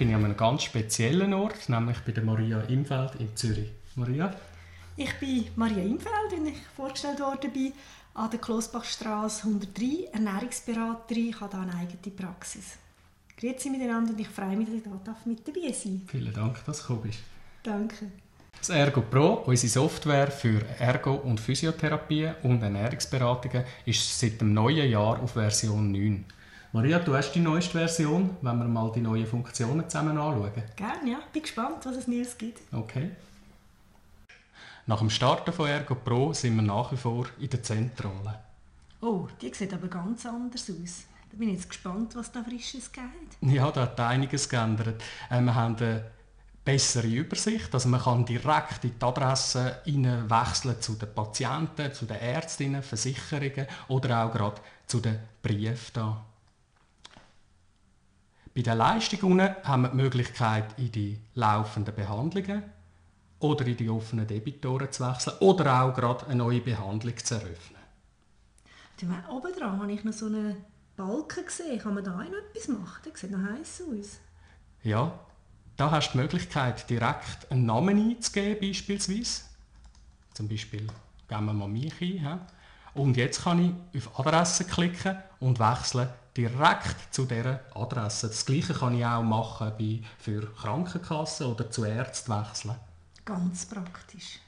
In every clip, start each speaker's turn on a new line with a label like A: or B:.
A: einem ganz speziellen Ort, nämlich bei der Maria Imfeld in Zürich. Maria?
B: Ich bin Maria Imfeld, wie ich vorgestellt worden bin, an der Klossbachstraße 103, Ernährungsberaterin. Ich habe hier eine eigene Praxis. Grüezi miteinander und ich freue mich, dass ich hier mit dabei sein darf.
A: Vielen Dank, dass du gekommen bist.
B: Danke.
A: Das Ergo Pro, unsere Software für Ergo- und Physiotherapie und Ernährungsberatungen, ist seit dem neuen Jahr auf Version 9. Maria, du hast die neueste Version, wenn wir mal die neuen Funktionen zusammen anschauen.
B: Gerne, ja. Bin gespannt, was es Neues gibt.
A: Okay. Nach dem Starten von Ergo Pro sind wir nach wie vor in der Zentrolle.
B: Oh, die sieht aber ganz anders aus. Da bin ich jetzt gespannt, was da Frisches gibt.
A: Ja, da hat einiges geändert. Äh, wir haben eine bessere Übersicht, also man kann direkt in die Adresse wechseln zu den Patienten, zu den Ärztinnen, Versicherungen oder auch gerade zu den Briefen da. Bei den Leistungen haben wir die Möglichkeit, in die laufenden Behandlungen oder in die offenen Debitoren zu wechseln oder auch gerade eine neue Behandlung zu eröffnen.
B: Oben dran habe ich noch so einen Balken gesehen. Kann man da noch etwas machen? Der sieht noch heiß aus.
A: Ja, da hast du die Möglichkeit, direkt einen Namen einzugeben, beispielsweise. Zum Beispiel geben wir mal mich ein. Und jetzt kann ich auf Adresse klicken und wechsle direkt zu dieser Adresse. Das gleiche kann ich auch machen bei, für Krankenkassen oder zu Ärzten wechseln.
B: Ganz praktisch.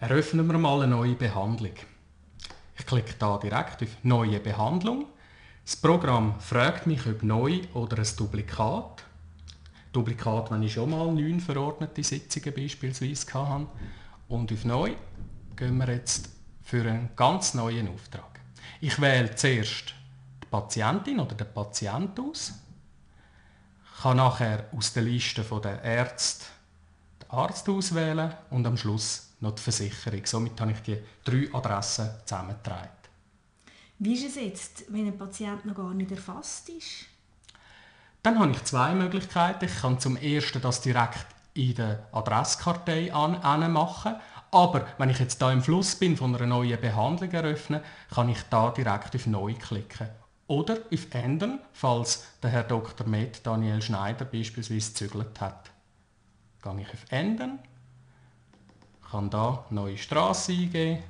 A: Eröffnen wir mal eine neue Behandlung. Ich klicke da direkt auf Neue Behandlung. Das Programm fragt mich, ob neu oder ein Duplikat. Duplikat, wenn ich schon mal neun verordnete Sitzungen beispielsweise hatte. Und auf Neu gehen wir jetzt für einen ganz neuen Auftrag. Ich wähle zuerst die Patientin oder den Patient aus, kann nachher aus der Liste der Ärzte den Arzt auswählen und am Schluss noch die Versicherung. Somit habe ich die drei Adressen zusammengetragen.
B: Wie ist es jetzt, wenn ein Patient noch gar nicht erfasst ist?
A: Dann habe ich zwei Möglichkeiten. Ich kann zum ersten das direkt in der Adresskartei an, machen. Aber wenn ich jetzt da im Fluss bin von einer neuen Behandlung eröffnen, kann ich da direkt auf Neu klicken. Oder auf Ändern, falls der Herr Dr. Med Daniel Schneider beispielsweise zügelt hat. Gehe ich auf Ändern, kann da neue Straße eingeben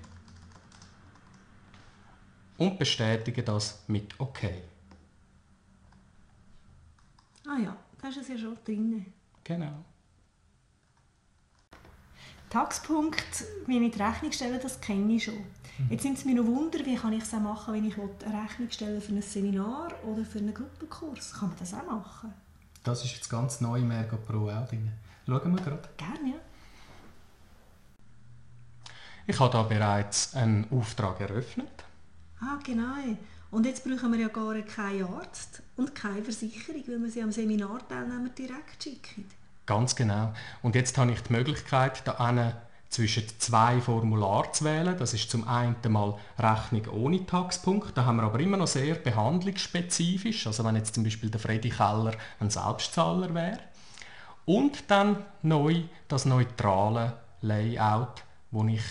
A: und bestätige das mit OK.
B: Ah ja, da ist es ja schon drin.
A: Genau.
B: Taxpunkt, wie ich die Rechnung stelle, das kenne ich schon. Mhm. Jetzt sind es mir noch Wunder, wie kann ich es machen, wenn ich eine Rechnung stelle für ein Seminar oder für einen Gruppenkurs. Kann man das auch machen?
A: Das ist jetzt ganz neu im Ergo Pro auch drin. Schauen wir gerade.
B: Gerne, ja.
A: Ich habe da bereits einen Auftrag eröffnet.
B: Ah, genau. Und jetzt brauchen wir ja gar keinen Arzt und keine Versicherung, weil wir sie am Seminarteilnehmer direkt schicken.
A: Ganz genau. Und jetzt habe ich die Möglichkeit, da zwischen zwei Formularen zu wählen. Das ist zum einen mal Rechnung ohne Taxpunkt. Da haben wir aber immer noch sehr behandlungsspezifisch. Also wenn jetzt zum Beispiel der Freddy Keller ein Selbstzahler wäre. Und dann neu das neutrale Layout, wo ich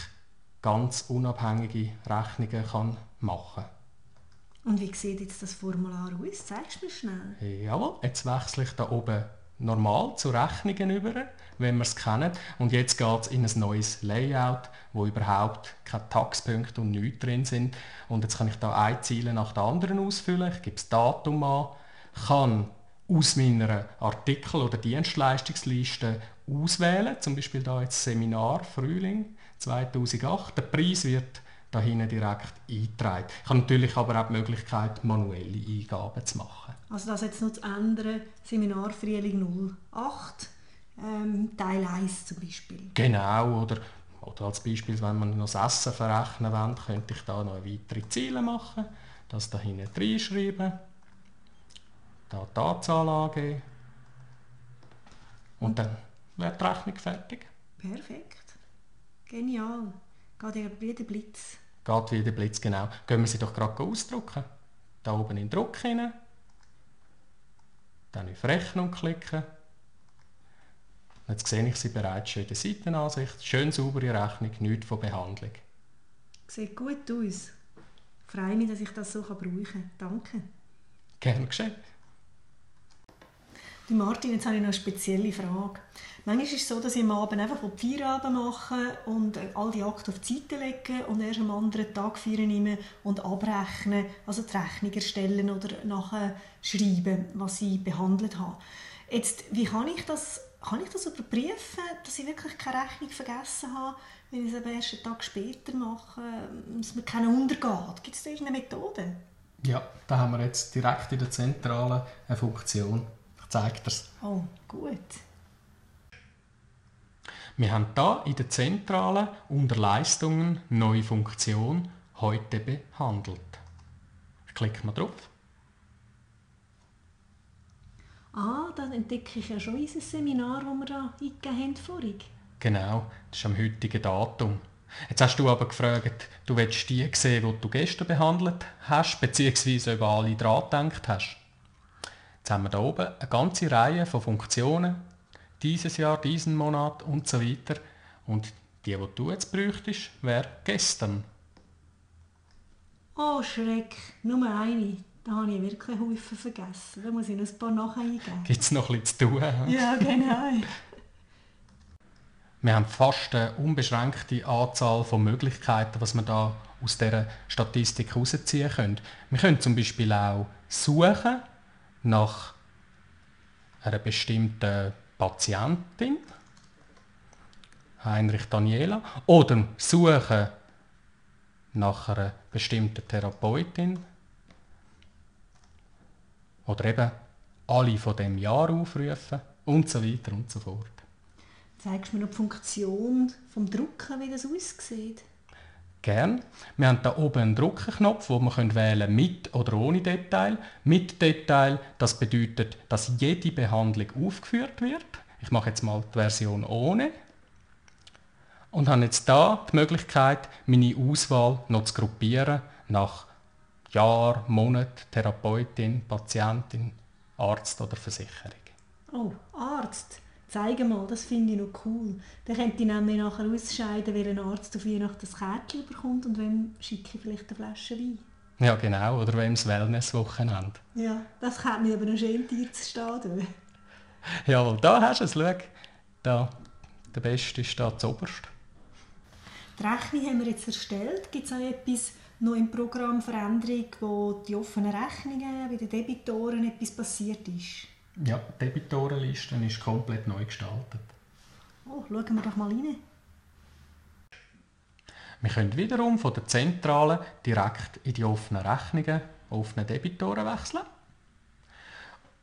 A: ganz unabhängige Rechnungen kann machen
B: kann. Und wie sieht jetzt das Formular aus? Zeigst du mir schnell?
A: Jawohl, jetzt wechsle ich da oben normal zu Rechnungen über, wenn wir es kennen. Und jetzt geht es in ein neues Layout, wo überhaupt keine Taxpunkte und nichts drin sind. Und jetzt kann ich da ein Ziel nach der anderen ausfüllen. Ich gebe das Datum an, kann aus meiner Artikel- oder Dienstleistungsliste auswählen, zum Beispiel da jetzt Seminar Frühling 2008. Der Preis wird da hinten direkt eingetragen. Ich habe natürlich aber auch die Möglichkeit, manuelle Eingaben zu machen.
B: Also das jetzt noch zu ändern, Seminar Frühling 08, ähm, Teil 1 zum Beispiel.
A: Genau, oder, oder als Beispiel, wenn man noch das Essen verrechnen will, könnte ich da noch weitere Ziele machen, das da hinten reinschreiben, da die Anzahl angeben und, und dann wäre die Rechnung fertig.
B: Perfekt, genial. Geht wie der Blitz.
A: Geht wie der Blitz, genau. Gehen wir sie doch gerade ausdrucken. Da oben in den Druck hinein. Dann auf Rechnung klicken. Jetzt sehe ich sie bereits schon in der Seitenansicht. Schön saubere Rechnung, nichts von Behandlung.
B: Sieht gut aus. Ich freue mich, dass ich das so brauchen kann. Danke.
A: Gerne geschehen.
B: Die Martin, jetzt habe ich noch eine spezielle Frage. Manchmal ist es so, dass ich am Abend einfach Feierabend mache und all die Akte auf die Seite lege und erst am anderen Tag feiern nehme und abrechne, also die Rechnung erstellen oder nachher schreiben, was ich behandelt habe. Jetzt, wie kann ich das, kann ich das überprüfen, dass ich wirklich keine Rechnung vergessen habe, wenn ich es erst einen Tag später mache, dass mir keiner untergeht? Gibt es da irgendeine Methode?
A: Ja, da haben wir jetzt direkt in der Zentrale eine Funktion. Ich zeige dir es.
B: Oh, gut.
A: Wir haben da in der Zentrale unter Leistungen neue Funktion heute behandelt. Ich klicke mal drauf.
B: Ah, dann entdecke ich ja schon unser Seminar, das wir da eingegeben haben vorhin.
A: Genau, das ist am heutigen Datum. Jetzt hast du aber gefragt, du willst die sehen, die du gestern behandelt hast, beziehungsweise über alle dran gedacht hast. Jetzt haben wir da oben eine ganze Reihe von Funktionen, dieses Jahr, diesen Monat und so weiter. Und die, die du jetzt bräuchtest, wäre gestern.
B: Oh Schreck, nur eine. Da habe ich wirklich Haufen vergessen. Da muss ich noch ein paar nacheingeben.
A: Gibt es noch etwas zu tun?
B: Ja, genau.
A: Wir haben fast eine unbeschränkte Anzahl von Möglichkeiten, was wir da aus dieser Statistik herausziehen können. Wir können zum Beispiel auch suchen nach einer bestimmten Patientin, Heinrich Daniela, oder suchen nach einer bestimmten Therapeutin oder eben alle von dem Jahr aufrufen und so weiter und so fort.
B: Zeigst du mir noch die Funktion vom Drucken, wie das aussieht?
A: Gern. Wir haben da oben einen Druckenknopf, wo man wählen mit oder ohne Detail. Mit Detail, das bedeutet, dass jede Behandlung aufgeführt wird. Ich mache jetzt mal die Version ohne. Und habe jetzt da die Möglichkeit, meine Auswahl noch zu gruppieren nach Jahr, Monat, Therapeutin, Patientin, Arzt oder Versicherung.
B: Oh, Arzt. Zeige mal, das finde ich noch cool. Dann könnte ich nämlich nachher ausscheiden, welcher Arzt auf Weihnachten das Kärtchen bekommt und wem schicke ich vielleicht eine Flasche Wein.
A: Ja, genau. Oder wem das Wellnesswochenende.
B: Ja, das könnte mir aber noch schön Tier zu stehen.
A: Jawohl, da hast du es. Schau, da, der Beste ist da zuoberst.
B: Die Rechnung haben wir jetzt erstellt. Gibt es auch etwas noch im Programm Veränderung, wo die offenen Rechnungen bei den Debitoren etwas passiert ist?
A: Ja, die Debitorenliste ist komplett neu gestaltet.
B: Oh, schauen wir doch mal rein.
A: Wir können wiederum von der Zentrale direkt in die offenen Rechnungen, offenen Debitoren wechseln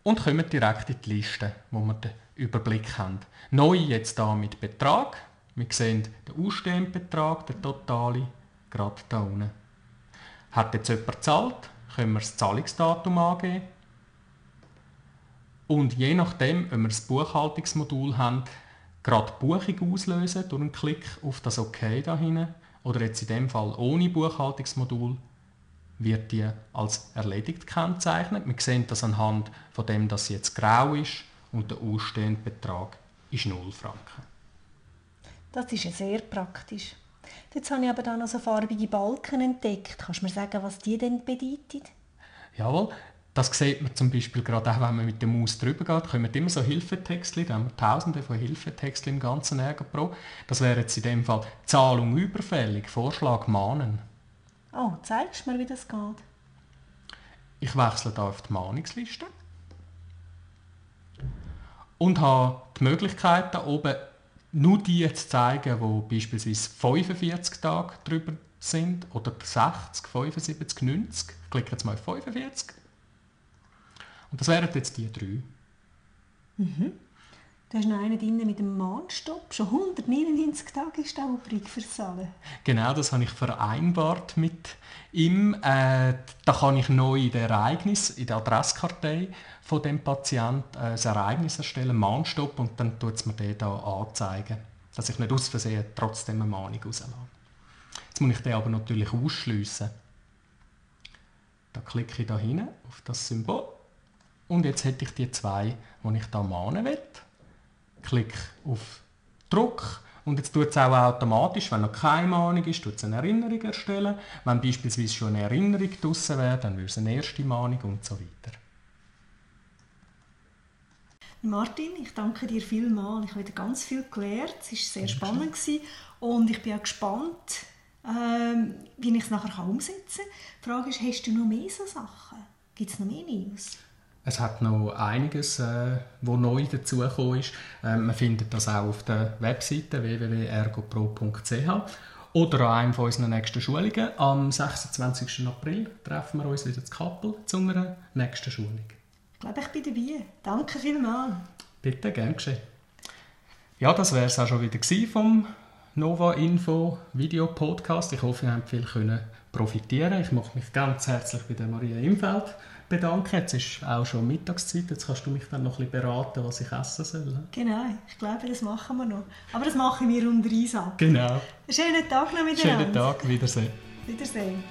A: und kommen direkt in die Liste, wo wir den Überblick haben. Neu jetzt hier mit Betrag. Wir sehen den ausstehenden Betrag, der totale, gerade hier unten. Hat jetzt jemand gezahlt, können wir das Zahlungsdatum angeben und je nachdem, wenn wir das Buchhaltungsmodul haben, gerade die Buchung auslösen durch einen Klick auf das OK da hinten. Oder jetzt in dem Fall ohne Buchhaltungsmodul wird die als erledigt gekennzeichnet. Wir sehen das anhand von dem, dass sie jetzt grau ist und der ausstehende Betrag ist 0 Franken.
B: Das ist ja sehr praktisch. Jetzt habe ich aber dann noch so farbige Balken entdeckt. Kannst du mir sagen, was die denn bedeuten?
A: Jawohl, das sieht man zum Beispiel gerade auch, wenn man mit der Maus drüber geht, kommen immer so Hilfetexte, da haben wir tausende von Hilfetexten im ganzen Ärger Pro. Das wäre jetzt in dem Fall Zahlung überfällig, Vorschlag mahnen.
B: Oh, zeigst du mir, wie das geht?
A: Ich wechsle da auf die Mahnungsliste und habe die Möglichkeit, da oben nur die zu zeigen, die beispielsweise 45 Tage drüber sind oder 60, 75, 90. Ich klicke jetzt mal auf 45 und das wären jetzt die drei.
B: Mhm. Da ist noch einer drin mit dem Mahnstopp. Schon 199 Tage ist der übrig für
A: Genau, das habe ich vereinbart mit ihm. Äh, da kann ich neu in der Ereignis, in der Adresskartei von dem Patienten äh, ein Ereignis erstellen, Mahnstopp, und dann tut es mir den da anzeigen, dass ich nicht aus Versehen trotzdem eine Mahnung rauslasse. Jetzt muss ich den aber natürlich ausschliessen. Da klicke ich da hin auf das Symbol und jetzt hätte ich die zwei, die ich da mahnen will. Klick auf Druck und jetzt tut es auch automatisch, wenn noch keine Mahnung ist, tut es eine Erinnerung erstellen. Wenn beispielsweise schon eine Erinnerung draussen wäre, dann würde es eine erste Mahnung und so weiter.
B: Martin, ich danke dir vielmals. Ich habe wieder ganz viel gelernt. Es war sehr spannend gewesen. und ich bin auch gespannt, ähm, wie ich es nachher umsetzen kann. Die Frage ist, hast du noch mehr so Sachen? Gibt es noch mehr News?
A: Es hat noch einiges, äh, wo neu dazugekommen ist. Ähm, man findet das auch auf der Webseite www.ergopro.ch oder an einem von unseren nächsten Schulungen. Am 26. April treffen wir uns wieder zu Kappel zu einer nächsten Schulung.
B: Ich glaube, ich bin dabei. Danke vielmals.
A: Bitte, gern geschehen. Ja, das wäre es auch schon wieder vom Nova Info Video Podcast. Ich hoffe, ihr habt viel können profitieren. Ich möchte mich ganz herzlich bei der Maria Imfeld bedanken. Jetzt ist auch schon Mittagszeit. Jetzt kannst du mich dann noch ein bisschen beraten, was ich essen soll.
B: Genau, ich glaube, das machen wir noch. Aber das machen wir unter Einsatz.
A: Genau.
B: Schönen Tag noch miteinander.
A: Schönen Tag, Wiedersehen.
B: Wiedersehen.